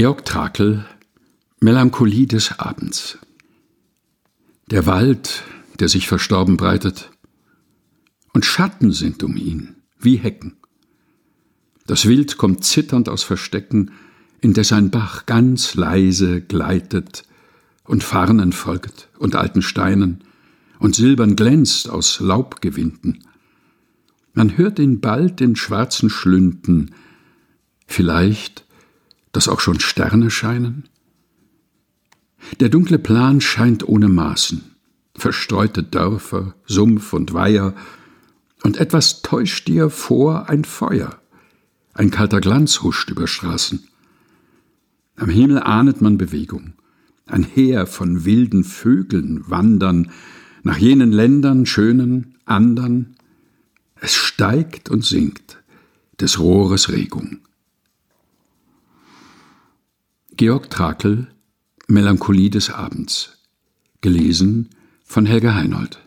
Georg Trakel Melancholie des Abends Der Wald, der sich verstorben breitet, und Schatten sind um ihn, wie Hecken. Das Wild kommt zitternd aus Verstecken, indes ein Bach ganz leise gleitet und Farnen folgt und alten Steinen und silbern glänzt aus Laubgewinden. Man hört ihn bald in schwarzen Schlünden, vielleicht, dass auch schon Sterne scheinen? Der dunkle Plan scheint ohne Maßen, verstreute Dörfer, Sumpf und Weiher, und etwas täuscht dir vor ein Feuer, ein kalter Glanz huscht über Straßen. Am Himmel ahnet man Bewegung, ein Heer von wilden Vögeln wandern nach jenen Ländern schönen, andern, es steigt und sinkt, des Rohres Regung. Georg Trakel Melancholie des Abends. Gelesen von Helga Heinold.